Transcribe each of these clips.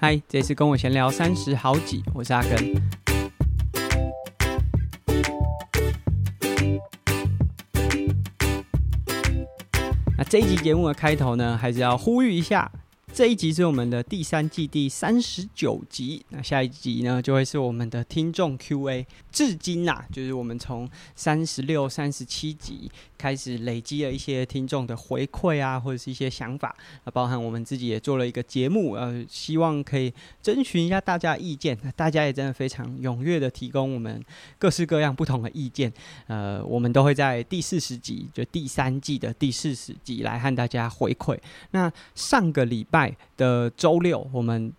嗨，这次跟我闲聊三十好几，我是阿根。那这一集节目的开头呢，还是要呼吁一下。这一集是我们的第三季第三十九集，那下一集呢，就会是我们的听众 Q&A。至今呐、就是我们从三十六、三十七集开始累积了一些听众的回馈啊，或者是一些想法，啊，包含我们自己也做了一个节目，呃，希望可以征询一下大家意见。大家也真的非常踊跃的提供我们各式各样不同的意见，呃，我们都会在第四十集，就第三季的第四十集来和大家回馈。那上个礼拜。的周六，我们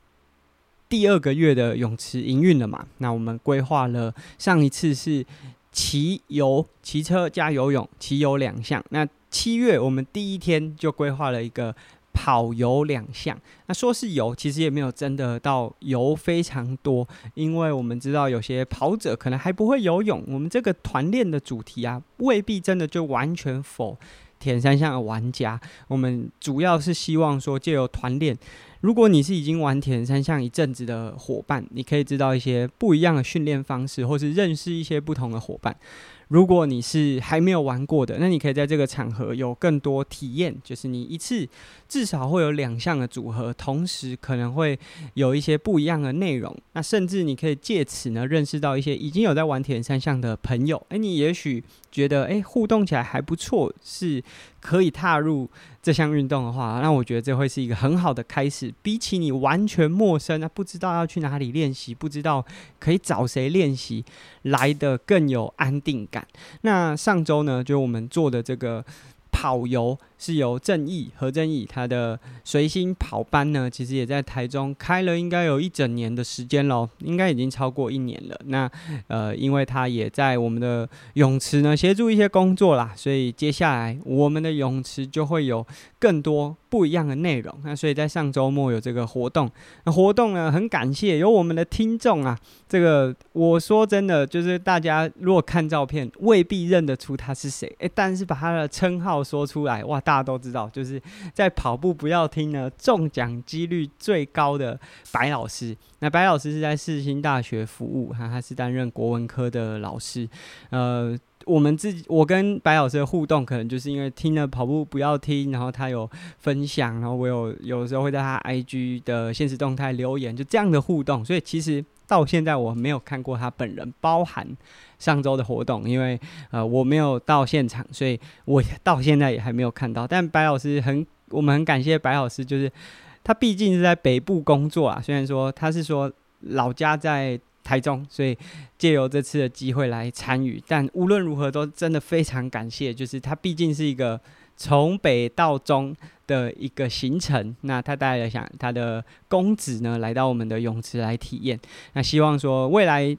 第二个月的泳池营运了嘛？那我们规划了上一次是骑游、骑车加游泳，骑游两项。那七月我们第一天就规划了一个跑游两项。那说是游，其实也没有真的到游非常多，因为我们知道有些跑者可能还不会游泳。我们这个团练的主题啊，未必真的就完全否。铁三项的玩家，我们主要是希望说，借由团练，如果你是已经玩铁三项一阵子的伙伴，你可以知道一些不一样的训练方式，或是认识一些不同的伙伴。如果你是还没有玩过的，那你可以在这个场合有更多体验，就是你一次至少会有两项的组合，同时可能会有一些不一样的内容。那甚至你可以借此呢认识到一些已经有在玩铁人三项的朋友，诶，你也许觉得诶互动起来还不错，是可以踏入这项运动的话，那我觉得这会是一个很好的开始。比起你完全陌生，那不知道要去哪里练习，不知道可以找谁练习，来的更有安定感。那上周呢，就我们做的这个跑游。是由正义何正义他的随心跑班呢，其实也在台中开了，应该有一整年的时间喽，应该已经超过一年了。那呃，因为他也在我们的泳池呢协助一些工作啦，所以接下来我们的泳池就会有更多不一样的内容。那所以在上周末有这个活动，那活动呢很感谢有我们的听众啊，这个我说真的，就是大家如果看照片未必认得出他是谁，诶，但是把他的称号说出来，哇！大家都知道，就是在跑步不要听呢，中奖几率最高的白老师。那白老师是在世新大学服务，哈，他是担任国文科的老师。呃，我们自己，我跟白老师的互动，可能就是因为听了跑步不要听，然后他有分享，然后我有有时候会在他 IG 的现实动态留言，就这样的互动。所以其实到现在我没有看过他本人，包含。上周的活动，因为呃我没有到现场，所以我到现在也还没有看到。但白老师很，我们很感谢白老师，就是他毕竟是在北部工作啊。虽然说他是说老家在台中，所以借由这次的机会来参与。但无论如何，都真的非常感谢，就是他毕竟是一个从北到中的一个行程。那他带了想他的公子呢来到我们的泳池来体验。那希望说未来。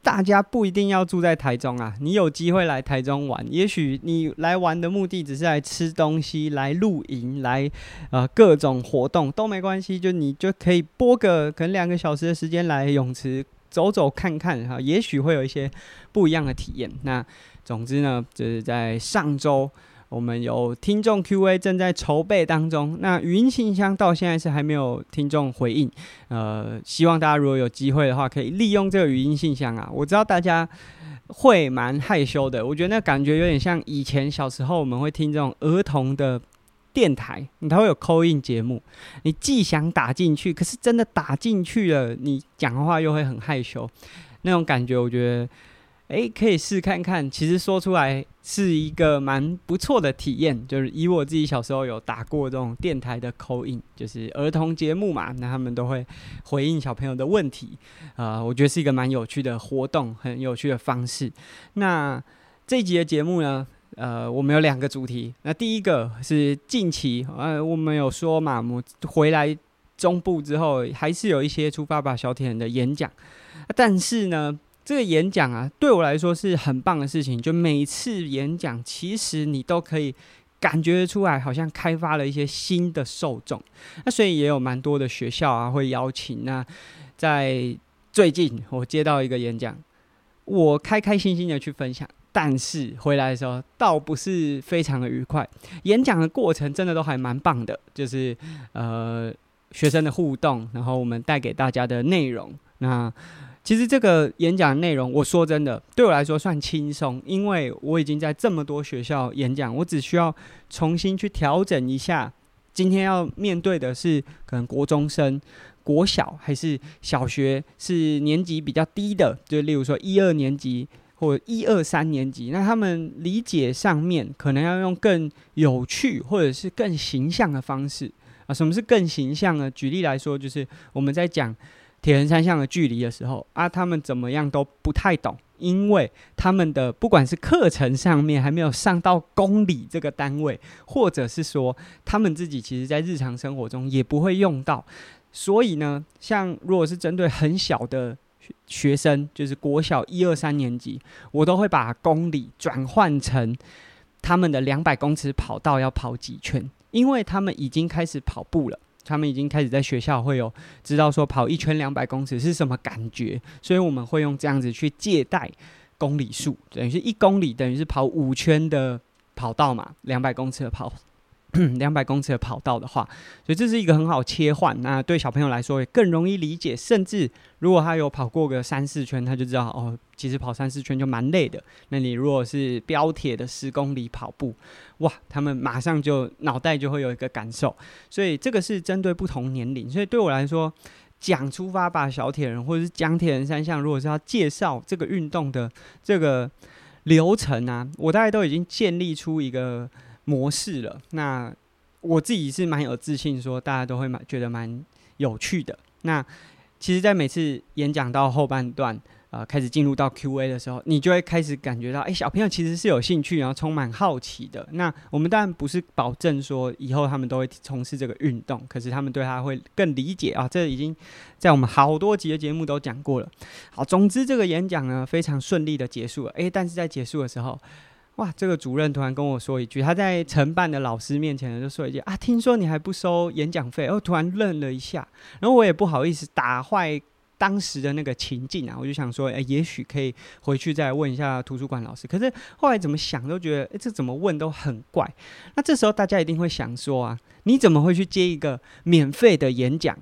大家不一定要住在台中啊，你有机会来台中玩，也许你来玩的目的只是来吃东西、来露营、来呃各种活动都没关系，就你就可以拨个可能两个小时的时间来泳池走走看看哈，也许会有一些不一样的体验。那总之呢，就是在上周。我们有听众 Q&A 正在筹备当中，那语音信箱到现在是还没有听众回应。呃，希望大家如果有机会的话，可以利用这个语音信箱啊。我知道大家会蛮害羞的，我觉得那感觉有点像以前小时候我们会听这种儿童的电台，它会有 call in 节目，你既想打进去，可是真的打进去了，你讲话又会很害羞，那种感觉，我觉得。诶，可以试看看。其实说出来是一个蛮不错的体验，就是以我自己小时候有打过这种电台的 call in，就是儿童节目嘛，那他们都会回应小朋友的问题，呃，我觉得是一个蛮有趣的活动，很有趣的方式。那这集的节目呢，呃，我们有两个主题。那第一个是近期，呃，我们有说嘛，我回来中部之后，还是有一些出发吧小铁人的演讲，但是呢。这个演讲啊，对我来说是很棒的事情。就每次演讲，其实你都可以感觉出来，好像开发了一些新的受众。那所以也有蛮多的学校啊会邀请。那在最近，我接到一个演讲，我开开心心的去分享，但是回来的时候倒不是非常的愉快。演讲的过程真的都还蛮棒的，就是呃。学生的互动，然后我们带给大家的内容。那其实这个演讲的内容，我说真的，对我来说算轻松，因为我已经在这么多学校演讲，我只需要重新去调整一下。今天要面对的是可能国中生、国小还是小学，是年级比较低的，就例如说一二年级或一二三年级，那他们理解上面可能要用更有趣或者是更形象的方式啊。什么是更形象呢？举例来说，就是我们在讲铁人三项的距离的时候啊，他们怎么样都不太懂。因为他们的不管是课程上面还没有上到公里这个单位，或者是说他们自己其实在日常生活中也不会用到，所以呢，像如果是针对很小的学生，就是国小一二三年级，我都会把公里转换成他们的两百公尺跑道要跑几圈，因为他们已经开始跑步了。他们已经开始在学校会有知道说跑一圈两百公尺是什么感觉，所以我们会用这样子去借贷公里数，等于是一公里等于是跑五圈的跑道嘛，两百公尺的跑。两百公尺的跑道的话，所以这是一个很好切换。那对小朋友来说也更容易理解。甚至如果他有跑过个三四圈，他就知道哦，其实跑三四圈就蛮累的。那你如果是标铁的十公里跑步，哇，他们马上就脑袋就会有一个感受。所以这个是针对不同年龄。所以对我来说，讲出发吧小铁人，或者是讲铁人三项，如果是要介绍这个运动的这个流程啊，我大概都已经建立出一个。模式了，那我自己是蛮有自信，说大家都会蛮觉得蛮有趣的。那其实，在每次演讲到后半段，呃，开始进入到 Q&A 的时候，你就会开始感觉到，哎、小朋友其实是有兴趣，然后充满好奇的。那我们当然不是保证说以后他们都会从事这个运动，可是他们对他会更理解啊。这已经在我们好多集的节目都讲过了。好，总之这个演讲呢，非常顺利的结束了。哎、但是在结束的时候。哇！这个主任突然跟我说一句，他在承办的老师面前，就说一句啊，听说你还不收演讲费，哦，突然愣了一下，然后我也不好意思打坏当时的那个情境啊，我就想说，哎，也许可以回去再问一下图书馆老师。可是后来怎么想都觉得，哎，这怎么问都很怪。那这时候大家一定会想说啊，你怎么会去接一个免费的演讲？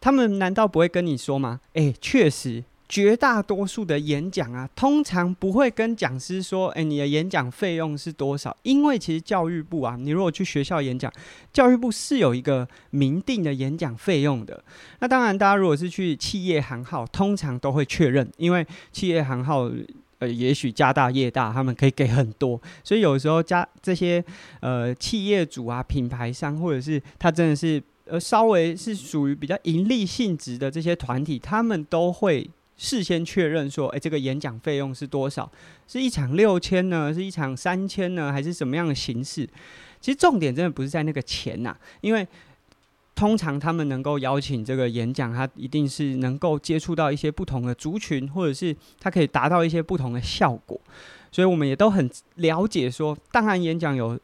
他们难道不会跟你说吗？哎，确实。绝大多数的演讲啊，通常不会跟讲师说：“诶，你的演讲费用是多少？”因为其实教育部啊，你如果去学校演讲，教育部是有一个明定的演讲费用的。那当然，大家如果是去企业行号，通常都会确认，因为企业行号呃，也许家大业大，他们可以给很多，所以有时候加这些呃企业主啊、品牌商，或者是他真的是呃稍微是属于比较盈利性质的这些团体，他们都会。事先确认说，诶，这个演讲费用是多少？是一场六千呢？是一场三千呢？还是什么样的形式？其实重点真的不是在那个钱呐，因为通常他们能够邀请这个演讲，他一定是能够接触到一些不同的族群，或者是他可以达到一些不同的效果。所以我们也都很了解说，当然演讲有。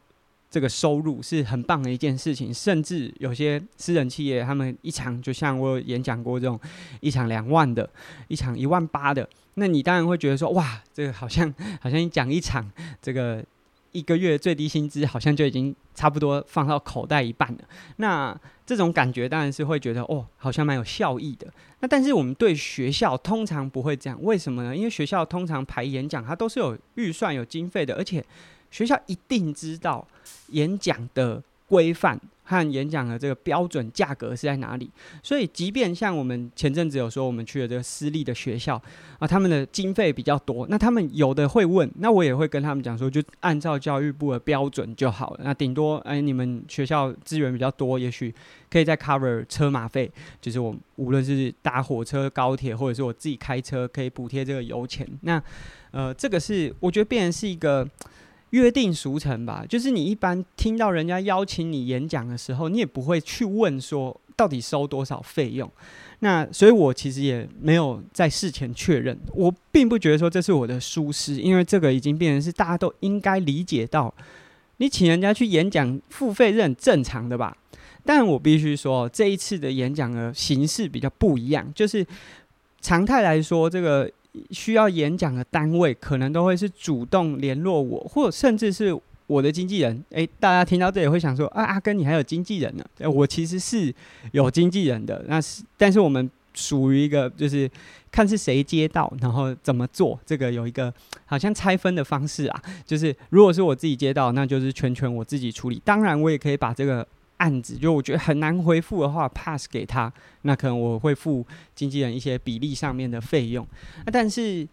这个收入是很棒的一件事情，甚至有些私人企业，他们一场就像我演讲过这种一场两万的，一场一万八的，那你当然会觉得说，哇，这个好像好像你讲一场，这个一个月最低薪资好像就已经差不多放到口袋一半了。那这种感觉当然是会觉得，哦，好像蛮有效益的。那但是我们对学校通常不会这样，为什么呢？因为学校通常排演讲，它都是有预算、有经费的，而且。学校一定知道演讲的规范和演讲的这个标准价格是在哪里，所以即便像我们前阵子有说我们去了这个私立的学校啊，他们的经费比较多，那他们有的会问，那我也会跟他们讲说，就按照教育部的标准就好了。那顶多哎，你们学校资源比较多，也许可以再 cover 车马费，就是我无论是搭火车、高铁，或者是我自己开车，可以补贴这个油钱。那呃，这个是我觉得变成是一个。约定俗成吧，就是你一般听到人家邀请你演讲的时候，你也不会去问说到底收多少费用。那所以，我其实也没有在事前确认。我并不觉得说这是我的疏失，因为这个已经变成是大家都应该理解到，你请人家去演讲付费是很正常的吧。但我必须说，这一次的演讲的形式比较不一样，就是常态来说，这个。需要演讲的单位可能都会是主动联络我，或甚至是我的经纪人，诶、大家听到这里会想说，啊，阿根你还有经纪人呢？欸，我其实是有经纪人的，那是，但是我们属于一个就是看是谁接到，然后怎么做，这个有一个好像拆分的方式啊，就是如果是我自己接到，那就是全权我自己处理，当然我也可以把这个。案子就我觉得很难回复的话，pass 给他，那可能我会付经纪人一些比例上面的费用。那但是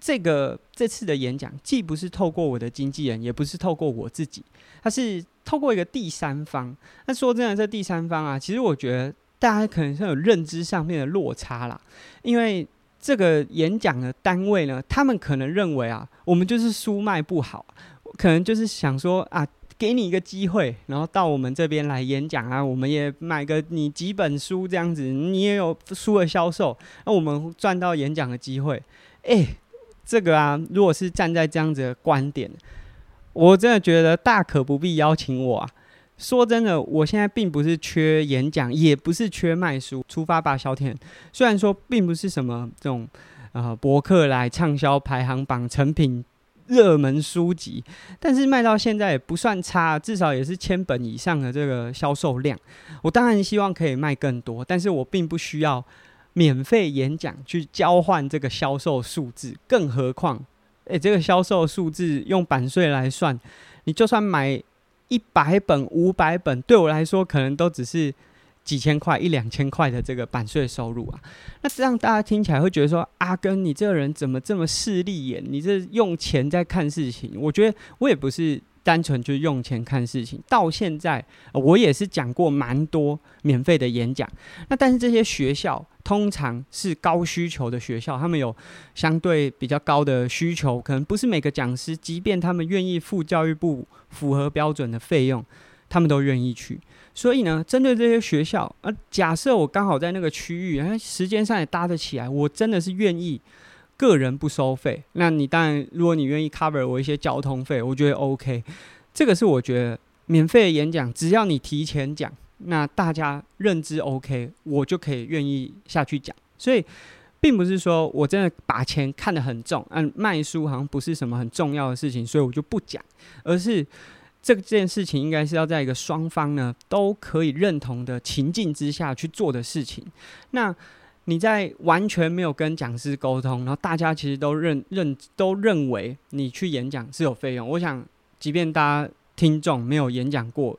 这个这次的演讲，既不是透过我的经纪人，也不是透过我自己，它是透过一个第三方。那说真的，这第三方啊，其实我觉得大家可能是有认知上面的落差啦。因为这个演讲的单位呢，他们可能认为啊，我们就是书卖不好，可能就是想说啊。给你一个机会，然后到我们这边来演讲啊，我们也买个你几本书这样子，你也有书的销售，那我们赚到演讲的机会。诶，这个啊，如果是站在这样子的观点，我真的觉得大可不必邀请我啊。说真的，我现在并不是缺演讲，也不是缺卖书。出发吧，小田。虽然说并不是什么这种呃博客来畅销排行榜成品。热门书籍，但是卖到现在也不算差，至少也是千本以上的这个销售量。我当然希望可以卖更多，但是我并不需要免费演讲去交换这个销售数字。更何况，诶、这个销售数字用版税来算，你就算买一百本、五百本，对我来说可能都只是。几千块、一两千块的这个版税收入啊，那这样大家听起来会觉得说：阿根，你这个人怎么这么势利眼？你这用钱在看事情？我觉得我也不是单纯就用钱看事情。到现在，我也是讲过蛮多免费的演讲。那但是这些学校通常是高需求的学校，他们有相对比较高的需求，可能不是每个讲师，即便他们愿意付教育部符合标准的费用，他们都愿意去。所以呢，针对这些学校，呃，假设我刚好在那个区域，哎，时间上也搭得起来，我真的是愿意个人不收费。那你当然，如果你愿意 cover 我一些交通费，我觉得 OK。这个是我觉得免费的演讲，只要你提前讲，那大家认知 OK，我就可以愿意下去讲。所以，并不是说我真的把钱看得很重，嗯，卖书好像不是什么很重要的事情，所以我就不讲，而是。这件事情应该是要在一个双方呢都可以认同的情境之下去做的事情。那你在完全没有跟讲师沟通，然后大家其实都认认都认为你去演讲是有费用。我想，即便大家听众没有演讲过。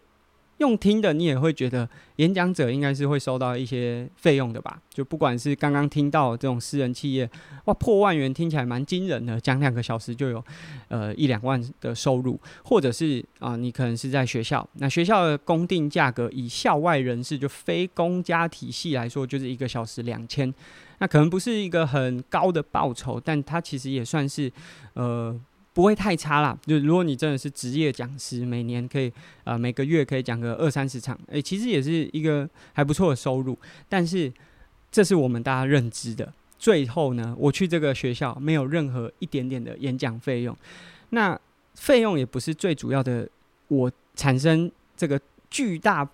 用听的，你也会觉得演讲者应该是会收到一些费用的吧？就不管是刚刚听到这种私人企业，哇，破万元听起来蛮惊人的，讲两个小时就有呃一两万的收入，或者是啊、你可能是在学校，那学校的公定价格以校外人士就非公家体系来说，就是一个小时两千，那可能不是一个很高的报酬，但它其实也算是呃。不会太差啦，就如果你真的是职业讲师，每年可以呃每个月可以讲个二三十场，诶、其实也是一个还不错的收入。但是这是我们大家认知的。最后呢，我去这个学校没有任何一点点的演讲费用，那费用也不是最主要的，我产生这个巨大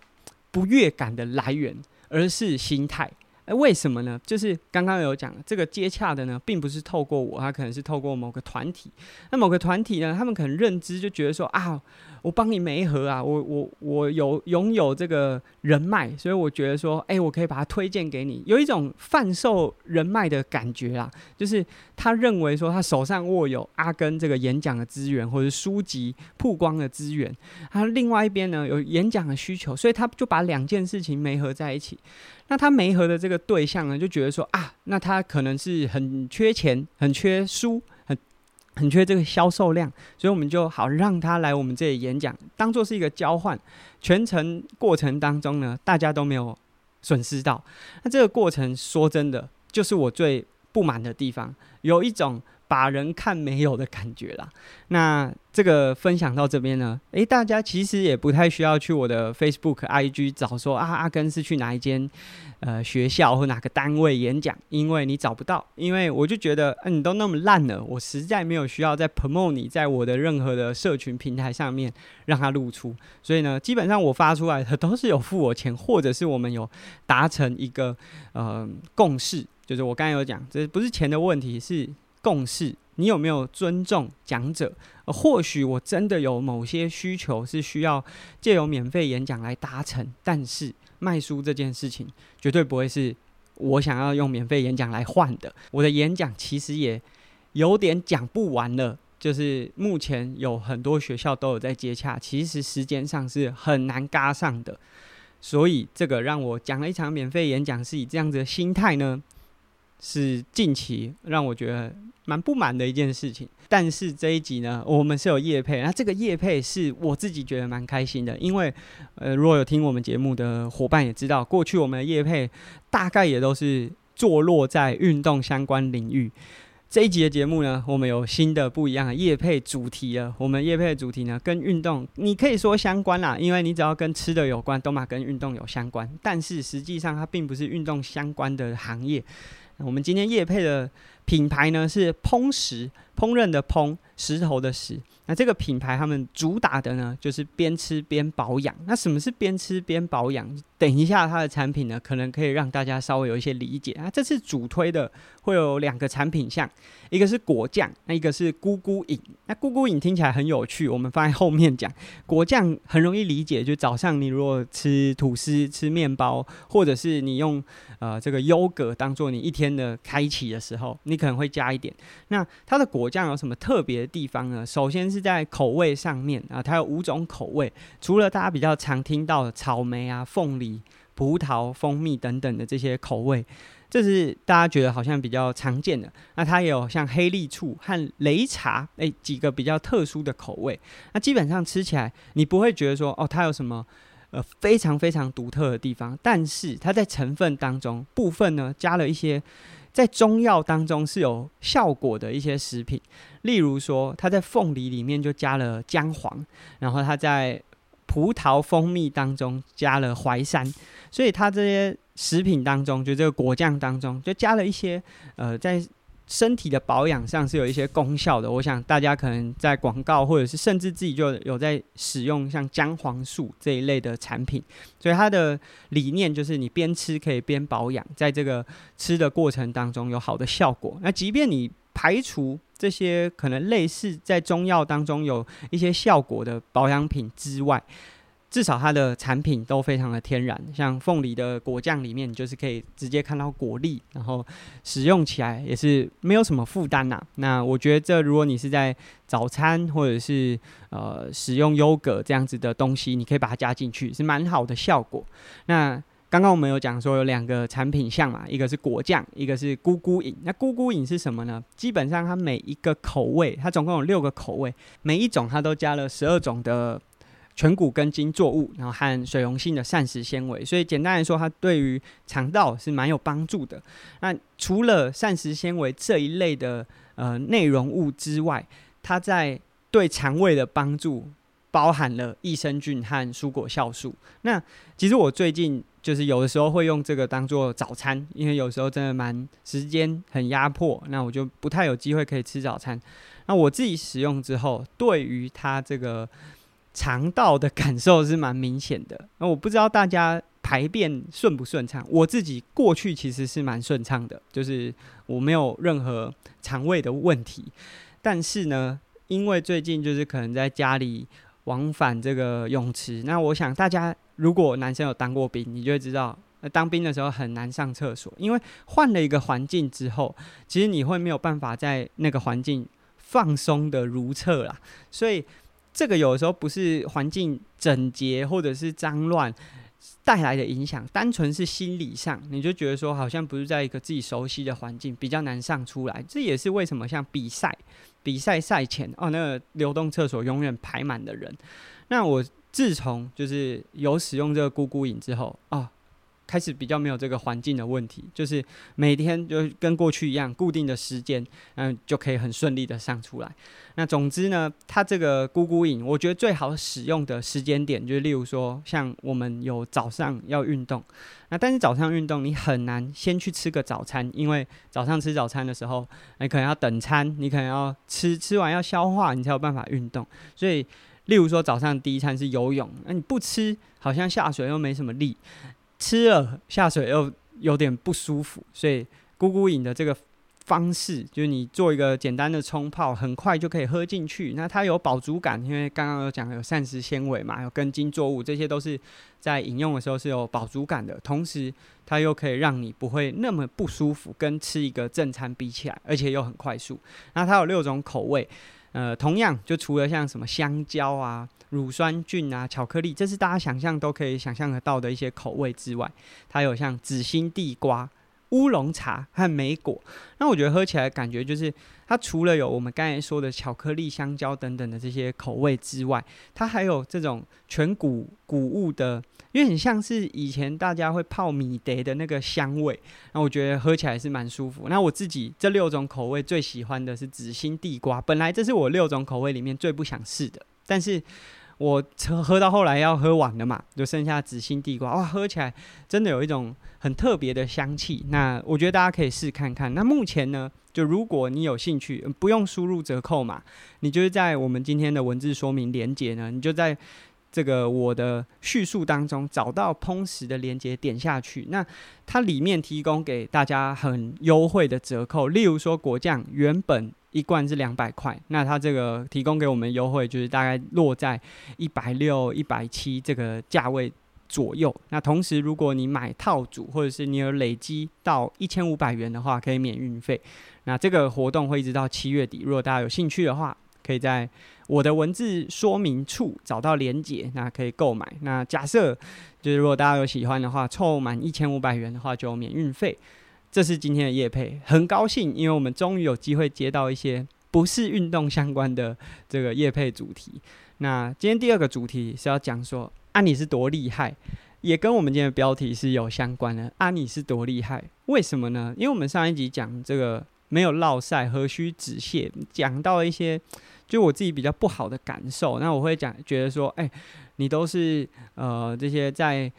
不悦感的来源，而是心态。哎，为什么呢？就是刚刚有讲，这个接洽的呢，并不是透过我，他可能是透过某个团体。那某个团体呢，他们可能认知就觉得说啊。我帮你媒合啊，我我我有拥有这个人脉，所以我觉得说，哎、我可以把它推荐给你，有一种贩售人脉的感觉啦。就是他认为说，他手上握有阿根这个演讲的资源，或者书籍曝光的资源，他另外一边呢有演讲的需求，所以他就把两件事情媒合在一起。那他媒合的这个对象呢，就觉得说啊，那他可能是很缺钱，很缺书。很缺这个销售量，所以我们就好让他来我们这里演讲，当做是一个交换。全程过程当中呢，大家都没有损失到。那这个过程说真的，就是我最不满的地方，有一种。把人看没有的感觉啦。那这个分享到这边呢，诶，大家其实也不太需要去我的 Facebook、IG 找说啊，阿根是去哪一间呃学校或哪个单位演讲，因为你找不到。因为我就觉得，嗯，你都那么烂了，我实在没有需要再 promote 你在我的任何的社群平台上面让它露出。所以呢，基本上我发出来的都是有付我钱，或者是我们有达成一个呃共识，就是我刚才有讲，这不是钱的问题，是。共识你有没有尊重讲者？或许我真的有某些需求是需要借由免费演讲来达成，但是卖书这件事情绝对不会是我想要用免费演讲来换的。我的演讲其实也有点讲不完了，就是目前有很多学校都有在接洽，其实时间上是很难赶上的。所以这个让我讲了一场免费演讲，是以这样子的心态呢，是近期让我觉得蛮不满的一件事情。但是这一集呢，我们是有夜配，那这个夜配是我自己觉得蛮开心的，因为呃，如果有听我们节目的伙伴也知道，过去我们的业配大概也都是坐落在运动相关领域。这一集的节目呢，我们有新的不一样的夜配主题了。我们夜配的主题呢，跟运动你可以说相关啦，因为你只要跟吃的有关，都嘛跟运动有相关。但是实际上它并不是运动相关的行业。我们今天夜配的品牌呢是烹食，烹饪的烹，石头的石。那这个品牌他们主打的呢，就是边吃边保养。那什么是边吃边保养？等一下它的产品呢，可能可以让大家稍微有一些理解啊。这次主推的会有两个产品项，一个是果酱，那一个是咕咕饮。那咕咕饮听起来很有趣，我们放在后面讲。果酱很容易理解，就早上你如果吃吐司、吃面包，或者是你用呃这个优格当做你一天的开启的时候，你你可能会加一点。那它的果酱有什么特别的地方呢？首先是在口味上面啊，它有五种口味，除了大家比较常听到的草莓啊、凤梨、葡萄、蜂蜜等等的这些口味，这是大家觉得好像比较常见的。那它也有像黑栗醋和擂茶，诶、几个比较特殊的口味。那基本上吃起来，你不会觉得说哦，它有什么呃非常非常独特的地方，但是它在成分当中部分呢，加了一些。在中药当中是有效果的一些食品，例如说，它在凤梨里面就加了姜黄，然后它在葡萄蜂蜜当中加了淮山，所以它这些食品当中，就这个果酱当中就加了一些呃在。身体的保养上是有一些功效的，我想大家可能在广告或者是甚至自己就有在使用像姜黄素这一类的产品，所以它的理念就是你边吃可以边保养，在这个吃的过程当中有好的效果。那即便你排除这些可能类似在中药当中有一些效果的保养品之外，至少它的产品都非常的天然，像凤梨的果酱里面，就是可以直接看到果粒，然后使用起来也是没有什么负担呐。那我觉得这如果你是在早餐或者是呃使用优格这样子的东西，你可以把它加进去，是蛮好的效果。那刚刚我们有讲说有两个产品项嘛，一个是果酱，一个是咕咕饮。那咕咕饮是什么呢？基本上它每一个口味，它总共有六个口味，每一种它都加了十二种的。全谷根茎作物，然后和水溶性的膳食纤维，所以简单来说，它对于肠道是蛮有帮助的。那除了膳食纤维这一类的呃内容物之外，它在对肠胃的帮助包含了益生菌和蔬果酵素。那其实我最近就是有的时候会用这个当做早餐，因为有时候真的蛮时间很压迫，那我就不太有机会可以吃早餐。那我自己使用之后，对于它这个。肠道的感受是蛮明显的，那我不知道大家排便顺不顺畅。我自己过去其实是蛮顺畅的，就是我没有任何肠胃的问题。但是呢，因为最近就是可能在家里往返这个泳池，那我想大家如果男生有当过兵，你就会知道，当兵的时候很难上厕所，因为换了一个环境之后，其实你会没有办法在那个环境放松的如厕啦，所以。这个有的时候不是环境整洁或者是脏乱带来的影响，单纯是心理上，你就觉得说好像不是在一个自己熟悉的环境，比较难上出来。这也是为什么像比赛、比赛赛前哦，那个流动厕所永远排满的人。那我自从就是有使用这个咕咕饮之后哦。开始比较没有这个环境的问题，就是每天就跟过去一样，固定的时间，嗯，就可以很顺利的上出来。那总之呢，它这个咕咕饮，我觉得最好使用的时间点，就是例如说，像我们有早上要运动，那但是早上运动你很难先去吃个早餐，因为早上吃早餐的时候，你可能要等餐，你可能要吃，吃完要消化，你才有办法运动。所以，例如说早上第一餐是游泳，那你不吃，好像下水又没什么力。吃了下水又有点不舒服，所以咕咕饮的这个方式，就是你做一个简单的冲泡，很快就可以喝进去。那它有饱足感，因为刚刚有讲有膳食纤维嘛，有根茎作物，这些都是在饮用的时候是有饱足感的。同时，它又可以让你不会那么不舒服，跟吃一个正餐比起来，而且又很快速。那它有六种口味，呃，同样就除了像什么香蕉啊、乳酸菌啊、巧克力，这是大家想象都可以想象得到的一些口味之外，它有像紫心地瓜。乌龙茶和莓果，那我觉得喝起来感觉就是，它除了有我们刚才说的巧克力、香蕉等等的这些口味之外，它还有这种全谷谷物的，因为很像是以前大家会泡米蝶的那个香味。那我觉得喝起来是蛮舒服。那我自己这六种口味最喜欢的是紫心地瓜，本来这是我六种口味里面最不想试的，但是。我喝到后来要喝完了嘛，就剩下紫心地瓜，哇，喝起来真的有一种很特别的香气。那我觉得大家可以试看看。那目前呢，就如果你有兴趣，不用输入折扣码，你就是在我们今天的文字说明连结呢，你就在这个我的叙述当中找到烹食的连结，点下去，那它里面提供给大家很优惠的折扣，例如说果酱原本。一罐是两百块，那它这个提供给我们优惠，就是大概落在一百六、一百七这个价位左右。那同时，如果你买套组，或者是你有累积到一千五百元的话，可以免运费。那这个活动会一直到七月底。如果大家有兴趣的话，可以在我的文字说明处找到连结，那可以购买。那假设就是如果大家有喜欢的话，凑满一千五百元的话就免运费。这是今天的夜配，很高兴，因为我们终于有机会接到一些不是运动相关的这个夜配主题。那今天第二个主题是要讲说，啊你是多厉害，也跟我们今天的标题是有相关的。啊你是多厉害，为什么呢？因为我们上一集讲这个没有落赛，何须止泻，讲到一些就我自己比较不好的感受。那我会讲，觉得说，哎，你都是呃这些在。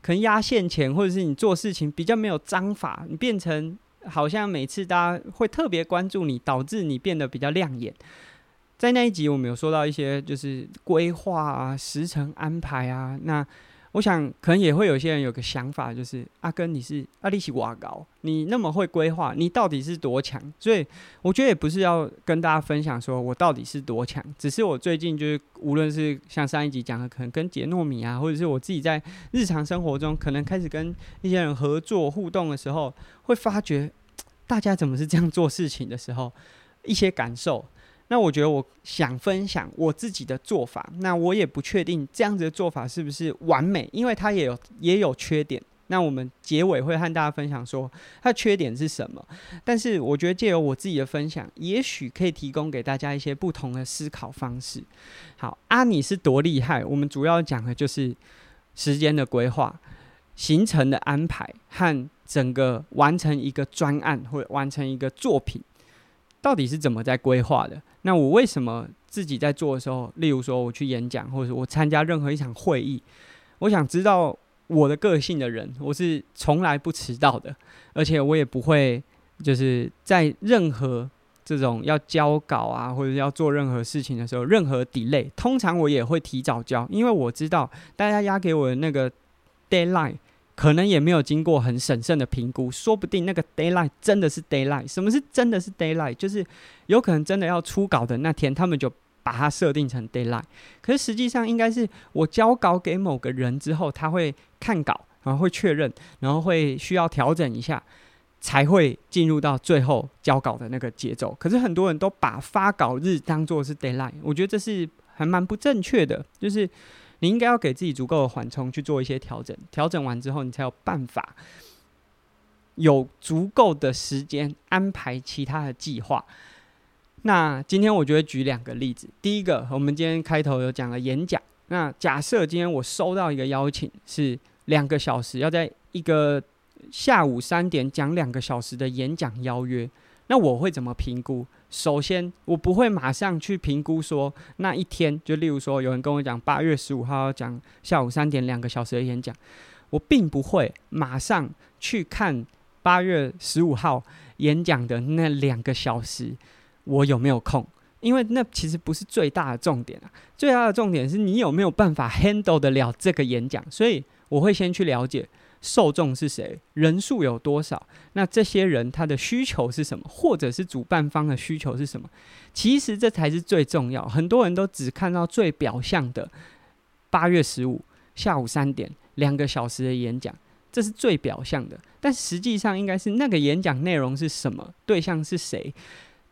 可能压线前，或者是你做事情比较没有章法，你变成好像每次大家会特别关注你，导致你变得比较亮眼。在那一集，我们有说到一些就是规划啊、时程安排啊，那。我想，可能也会有些人有个想法，就是阿根，你是阿力西瓦高，你那么会规划，你到底是多强？所以我觉得也不是要跟大家分享说我到底是多强，只是我最近就是无论是像上一集讲的，可能跟杰糯米啊，或者是我自己在日常生活中，可能开始跟一些人合作互动的时候，会发觉 大家怎么是这样做事情的时候，一些感受。那我觉得我想分享我自己的做法，那我也不确定这样子的做法是不是完美，因为它也有也有缺点。那我们结尾会和大家分享说它缺点是什么。但是我觉得借由我自己的分享，也许可以提供给大家一些不同的思考方式。好，啊，你是多厉害？我们主要讲的就是时间的规划、行程的安排和整个完成一个专案或者完成一个作品。到底是怎么在规划的？那我为什么自己在做的时候，例如说我去演讲，或者我参加任何一场会议，我想知道我的个性的人，我是从来不迟到的，而且我也不会就是在任何这种要交稿啊，或者要做任何事情的时候，任何 delay，通常我也会提早交，因为我知道大家压给我的那个 deadline。可能也没有经过很审慎的评估，说不定那个 deadline 真的是 deadline。什么是真的是 deadline？就是有可能真的要出稿的那天，他们就把它设定成 deadline。可是实际上应该是我交稿给某个人之后，他会看稿，然后会确认，然后会需要调整一下，才会进入到最后交稿的那个节奏。可是很多人都把发稿日当做是 deadline，我觉得这是还蛮不正确的，就是。你应该要给自己足够的缓冲去做一些调整，调整完之后，你才有办法有足够的时间安排其他的计划。那今天我就会举两个例子。第一个，我们今天开头有讲了演讲。那假设今天我收到一个邀请，是两个小时，要在一个下午三点讲两个小时的演讲邀约，那我会怎么评估？首先，我不会马上去评估说那一天，就例如说有人跟我讲八月十五号要讲下午三点两个小时的演讲，我并不会马上去看八月十五号演讲的那两个小时我有没有空，因为那其实不是最大的重点啊，最大的重点是你有没有办法 handle 得了这个演讲，所以我会先去了解受众是谁，人数有多少，那这些人他的需求是什么，或者是主办方的需求是什么？其实这才是最重要。很多人都只看到最表象的，八月十五下午三点两个小时的演讲，这是最表象的。但实际上应该是那个演讲内容是什么，对象是谁，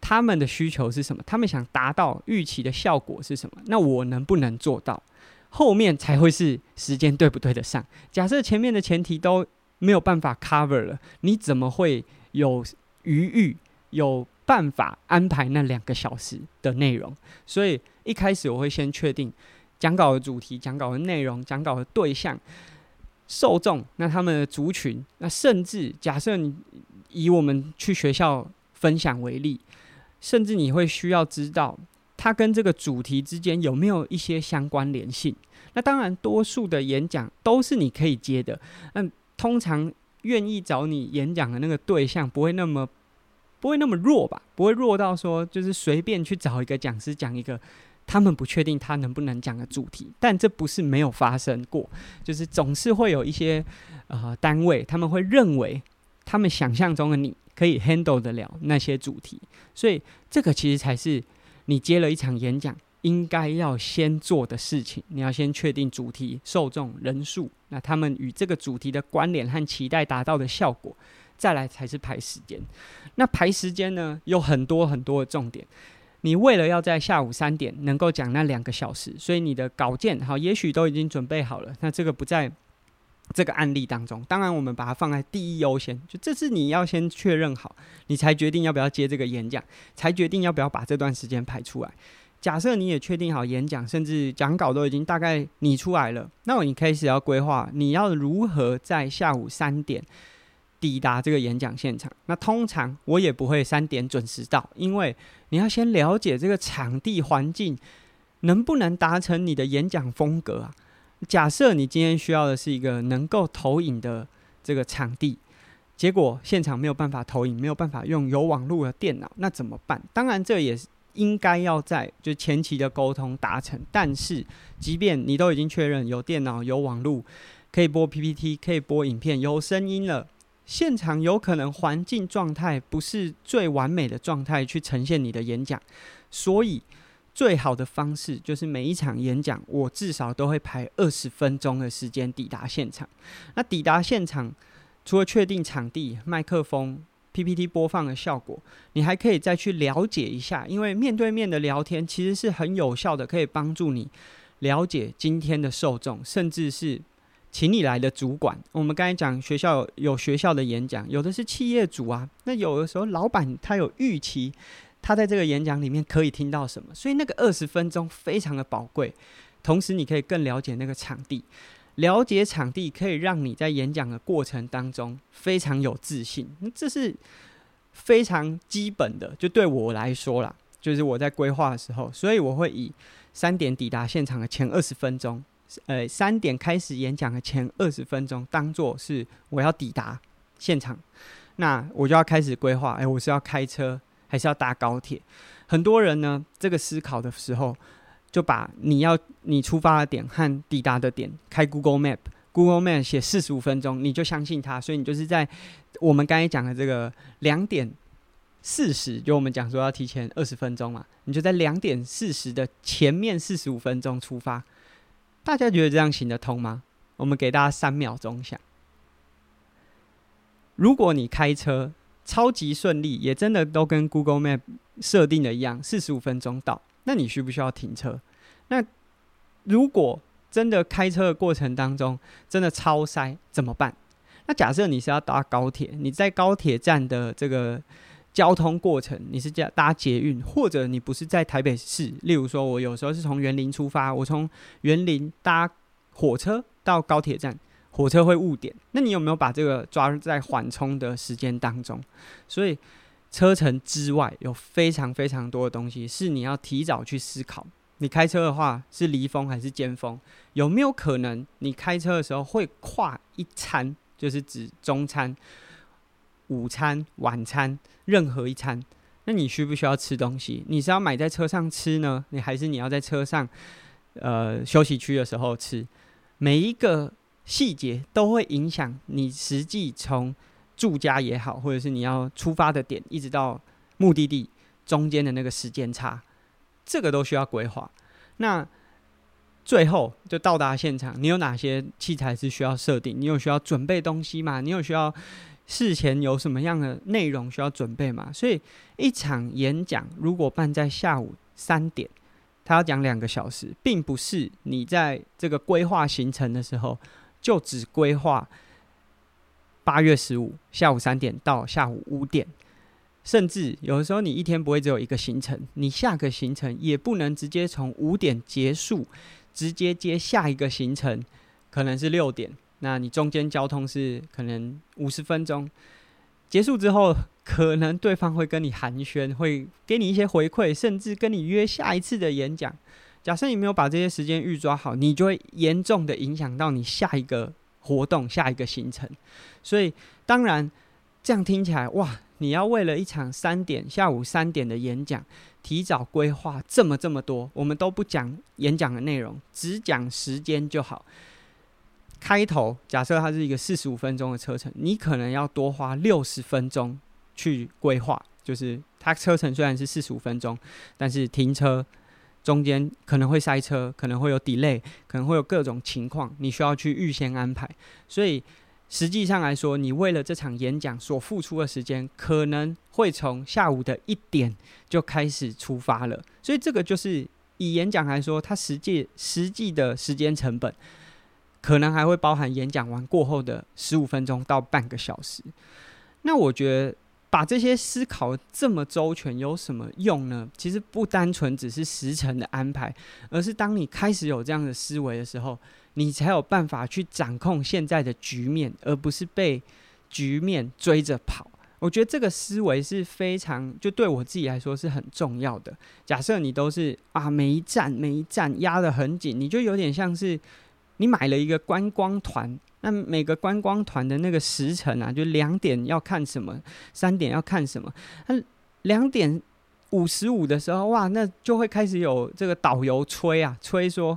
他们的需求是什么，他们想达到预期的效果是什么？那我能不能做到？后面才会是时间对不对得上。假设前面的前提都没有办法 cover 了，你怎么会有余裕、有办法安排那两个小时的内容？所以一开始我会先确定讲稿的主题、讲稿的内容、讲稿的对象、受众，那他们的族群，那甚至假设你以我们去学校分享为例，甚至你会需要知道。它跟这个主题之间有没有一些相关联性？那当然，多数的演讲都是你可以接的。那通常愿意找你演讲的那个对象不会那么不会那么弱吧？不会弱到说就是随便去找一个讲师讲一个他们不确定他能不能讲的主题。但这不是没有发生过，就是总是会有一些呃单位他们会认为他们想象中的你可以 handle 得了那些主题，所以这个其实才是。你接了一场演讲，应该要先做的事情，你要先确定主题、受众、人数，那他们与这个主题的关联和期待达到的效果，再来才是排时间。那排时间呢，有很多很多的重点。你为了要在下午三点能够讲那两个小时，所以你的稿件好，也许都已经准备好了。那这个不在。这个案例当中，当然我们把它放在第一优先，就这是你要先确认好，你才决定要不要接这个演讲，才决定要不要把这段时间排出来。假设你也确定好演讲，甚至讲稿都已经大概拟出来了，那你开始要规划你要如何在下午三点抵达这个演讲现场。那通常我也不会三点准时到，因为你要先了解这个场地环境能不能达成你的演讲风格啊。假设你今天需要的是一个能够投影的这个场地，结果现场没有办法投影，没有办法用有网络的电脑，那怎么办？当然，这也是应该要在就前期的沟通达成。但是，即便你都已经确认有电脑、有网络，可以播 PPT，可以播影片，有声音了，现场有可能环境状态不是最完美的状态去呈现你的演讲，所以。最好的方式就是每一场演讲，我至少都会排二十分钟的时间抵达现场。那抵达现场，除了确定场地、麦克风、PPT 播放的效果，你还可以再去了解一下，因为面对面的聊天其实是很有效的，可以帮助你了解今天的受众，甚至是请你来的主管。我们刚才讲学校有，有学校的演讲，有的是企业主啊，那有的时候老板他有预期。他在这个演讲里面可以听到什么？所以那个二十分钟非常的宝贵。同时，你可以更了解那个场地，了解场地可以让你在演讲的过程当中非常有自信。这是非常基本的，就对我来说啦，就是我在规划的时候，所以我会以三点抵达现场的前二十分钟，呃，三点开始演讲的前二十分钟，当做是我要抵达现场，那我就要开始规划。哎，我是要开车。还是要搭高铁，很多人呢，这个思考的时候，就把你要你出发的点和抵达的点开 Google Map，Google Map 写四十五分钟，你就相信它，所以你就是在我们刚才讲的这个两点四十，就我们讲说要提前二十分钟嘛，你就在两点四十的前面四十五分钟出发。大家觉得这样行得通吗？我们给大家三秒钟想，如果你开车。超级顺利，也真的都跟 Google Map 设定的一样，四十五分钟到。那你需不需要停车？那如果真的开车的过程当中真的超塞怎么办？那假设你是要搭高铁，你在高铁站的这个交通过程，你是叫搭捷运，或者你不是在台北市，例如说我有时候是从园林出发，我从园林搭火车到高铁站。火车会误点，那你有没有把这个抓在缓冲的时间当中？所以车程之外有非常非常多的东西是你要提早去思考。你开车的话是离峰还是尖峰？有没有可能你开车的时候会跨一餐，就是指中餐、午餐、晚餐任何一餐？那你需不需要吃东西？你是要买在车上吃呢？你还是你要在车上呃休息区的时候吃？每一个。细节都会影响你实际从住家也好，或者是你要出发的点，一直到目的地中间的那个时间差，这个都需要规划。那最后就到达现场，你有哪些器材是需要设定？你有需要准备东西吗？你有需要事前有什么样的内容需要准备吗？所以一场演讲如果办在下午三点，他要讲两个小时，并不是你在这个规划行程的时候就只规划。八月十五下午三点到下午五点，甚至有的时候你一天不会只有一个行程，你下个行程也不能直接从五点结束，直接接下一个行程，可能是六点，那你中间交通是可能五十分钟，结束之后，可能对方会跟你寒暄，会给你一些回馈，甚至跟你约下一次的演讲。假设你没有把这些时间预抓好，你就会严重的影响到你下一个。活动下一个行程，所以当然这样听起来哇，你要为了一场三点下午三点的演讲，提早规划这么这么多，我们都不讲演讲的内容，只讲时间就好。开头假设它是一个四十五分钟的车程，你可能要多花六十分钟去规划，就是它车程虽然是四十五分钟，但是停车。中间可能会塞车，可能会有 delay，可能会有各种情况，你需要去预先安排。所以实际上来说，你为了这场演讲所付出的时间，可能会从下午的一点就开始出发了。所以这个就是以演讲来说，它实际实际的时间成本，可能还会包含演讲完过后的十五分钟到半个小时。那我觉得。把这些思考这么周全有什么用呢？其实不单纯只是时程的安排，而是当你开始有这样的思维的时候，你才有办法去掌控现在的局面，而不是被局面追着跑。我觉得这个思维是非常，就对我自己来说是很重要的。假设你都是啊，每一站每一站压得很紧，你就有点像是你买了一个观光团。那每个观光团的那个时辰啊，就两点要看什么，三点要看什么。那两点五十五的时候，哇，那就会开始有这个导游催啊，催说：“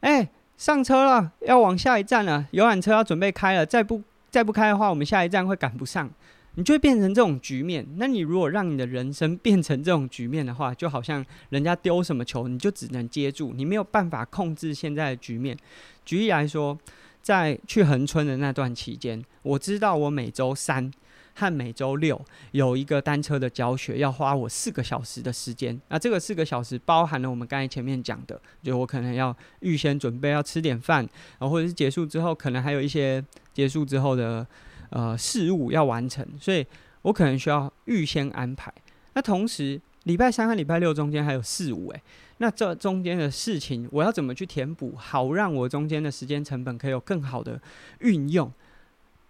哎、上车了，要往下一站了，游览车要准备开了，再不再不开的话，我们下一站会赶不上。”你就会变成这种局面。那你如果让你的人生变成这种局面的话，就好像人家丢什么球，你就只能接住，你没有办法控制现在的局面。举例来说。在去恒春的那段期间，我知道我每周三和每周六有一个单车的教学，要花我四个小时的时间。那这个四个小时包含了我们刚才前面讲的，就我可能要预先准备，要吃点饭，然后或者是结束之后，可能还有一些结束之后的呃事务要完成，所以我可能需要预先安排。那同时，礼拜三和礼拜六中间还有四五，诶。那这中间的事情，我要怎么去填补，好让我中间的时间成本可以有更好的运用？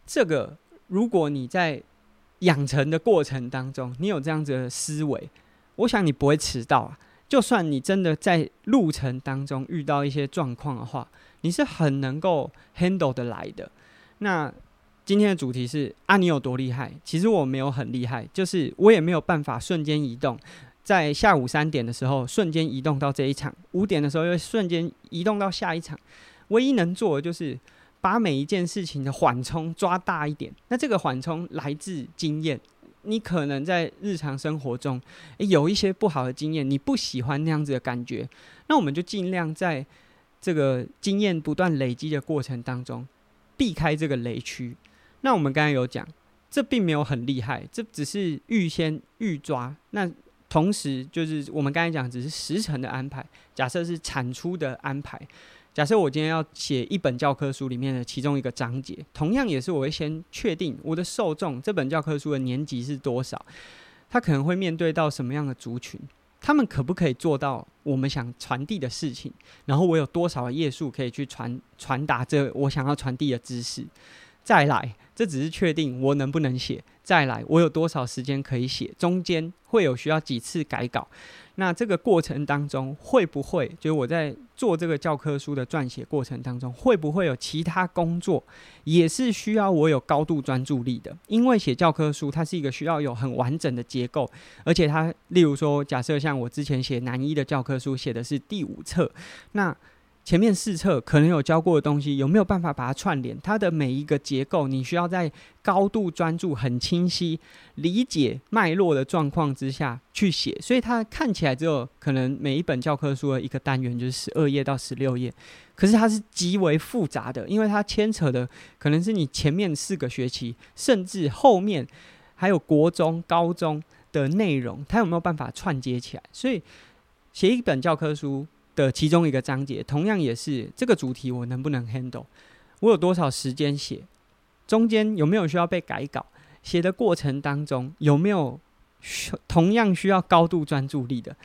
这个，如果你在养成的过程当中，你有这样子的思维，我想你不会迟到啊。就算你真的在路程当中遇到一些状况的话，你是很能够 handle 得来的。那今天的主题是啊，你有多厉害？其实我没有很厉害，就是我也没有办法瞬间移动。在下午三点的时候，瞬间移动到这一场；五点的时候，又瞬间移动到下一场。唯一能做的就是把每一件事情的缓冲抓大一点。那这个缓冲来自经验。你可能在日常生活中，有一些不好的经验，你不喜欢那样子的感觉。那我们就尽量在这个经验不断累积的过程当中，避开这个雷区。那我们刚才有讲，这并没有很厉害，这只是预先预抓。那同时，就是我们刚才讲，只是时程的安排。假设是产出的安排，假设我今天要写一本教科书里面的其中一个章节，同样也是我会先确定我的受众，这本教科书的年级是多少，他可能会面对到什么样的族群，他们可不可以做到我们想传递的事情，然后我有多少的页数可以去传传达这我想要传递的知识。再来，这只是确定我能不能写。再来，我有多少时间可以写？中间会有需要几次改稿？那这个过程当中会不会，就是我在做这个教科书的撰写过程当中，会不会有其他工作也是需要我有高度专注力的？因为写教科书，它是一个需要有很完整的结构，而且它，例如说，假设像我之前写南一的教科书，写的是第五册，那前面四册可能有教过的东西，有没有办法把它串联？它的每一个结构，你需要在高度专注、很清晰理解脉络的状况之下去写，所以它看起来只有可能每一本教科书的一个单元就是十二页到十六页，可是它是极为复杂的，因为它牵扯的可能是你前面四个学期，甚至后面还有国中、高中的内容，它有没有办法串接起来？所以写一本教科书。的其中一个章节，同样也是这个主题，我能不能 handle？我有多少时间写？中间有没有需要被改稿？写的过程当中有没有同样需要高度专注力的？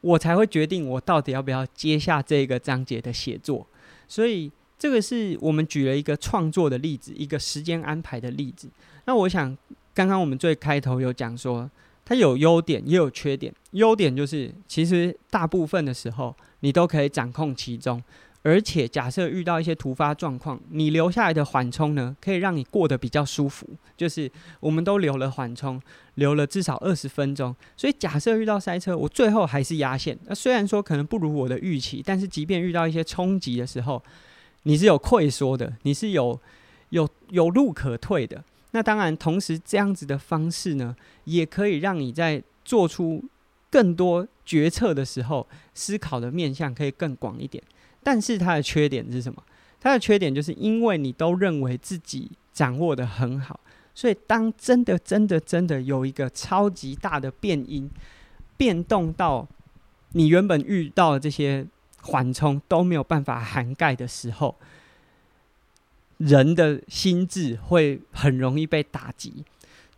我才会决定我到底要不要接下这个章节的写作。所以这个是我们举了一个创作的例子，一个时间安排的例子。那我想，刚刚我们最开头有讲说，它有优点也有缺点。优点就是，其实大部分的时候。你都可以掌控其中，而且假设遇到一些突发状况，你留下来的缓冲呢，可以让你过得比较舒服。就是我们都留了缓冲，留了至少二十分钟，所以假设遇到塞车，我最后还是压线。那虽然说可能不如我的预期，但是即便遇到一些冲击的时候，你是有溃缩的，你是有有有路可退的。那当然，同时这样子的方式呢，也可以让你在做出。更多决策的时候，思考的面向可以更广一点。但是它的缺点是什么？它的缺点就是因为你都认为自己掌握得很好，所以当真的、真的、真的有一个超级大的变因，变动到你原本遇到的这些缓冲都没有办法涵盖的时候，人的心智会很容易被打击。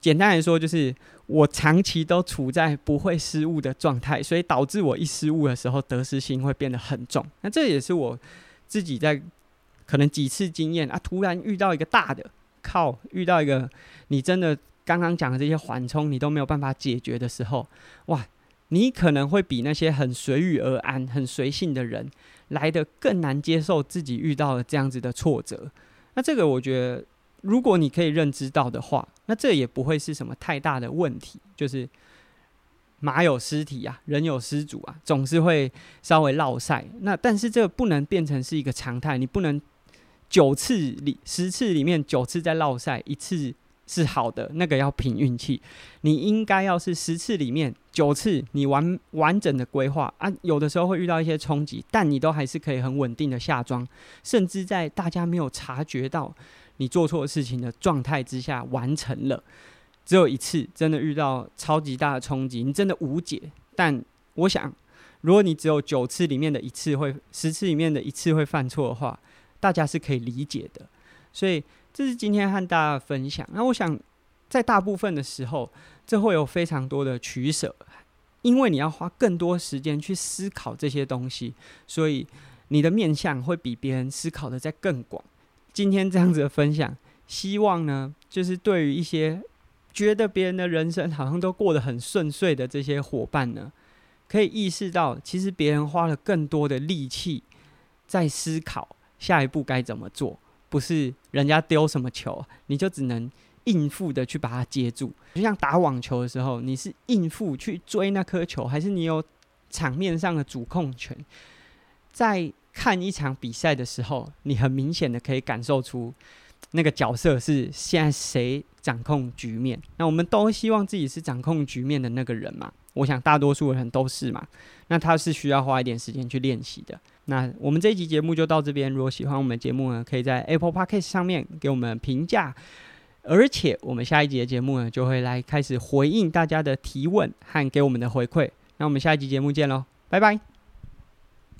简单来说，就是。我长期都处在不会失误的状态，所以导致我一失误的时候得失心会变得很重。那这也是我自己在可能几次经验啊，突然遇到一个大的，靠，遇到一个你真的刚刚讲的这些缓冲你都没有办法解决的时候，哇，你可能会比那些很随遇而安、很随性的人来得更难接受自己遇到了这样子的挫折。那这个我觉得。如果你可以认知到的话，那这也不会是什么太大的问题。就是马有失蹄啊，人有失足啊，总是会稍微落赛。那但是这不能变成是一个常态，你不能九次里十次里面九次在落赛，一次是好的，那个要凭运气。你应该要是十次里面九次你完完整的规划啊，有的时候会遇到一些冲击，但你都还是可以很稳定的下庄，甚至在大家没有察觉到。你做错事情的状态之下完成了，只有一次真的遇到超级大的冲击，你真的无解。但我想，如果你只有九次里面的一次会，十次里面的一次会犯错的话，大家是可以理解的。所以这是今天和大家分享。那我想，在大部分的时候，这会有非常多的取舍，因为你要花更多时间去思考这些东西，所以你的面向会比别人思考的再更广。今天这样子的分享，希望呢，就是对于一些觉得别人的人生好像都过得很顺遂的这些伙伴呢，可以意识到，其实别人花了更多的力气在思考下一步该怎么做，不是人家丢什么球，你就只能应付的去把它接住。就像打网球的时候，你是应付去追那颗球，还是你有场面上的主控权？在看一场比赛的时候，你很明显的可以感受出那个角色是现在谁掌控局面。那我们都希望自己是掌控局面的那个人嘛？我想大多数人都是嘛。那他是需要花一点时间去练习的。那我们这一集节目就到这边。如果喜欢我们节目呢，可以在 Apple Podcast 上面给我们评价。而且我们下一集的节目呢，就会来开始回应大家的提问和给我们的回馈。那我们下一集节目见喽，拜拜。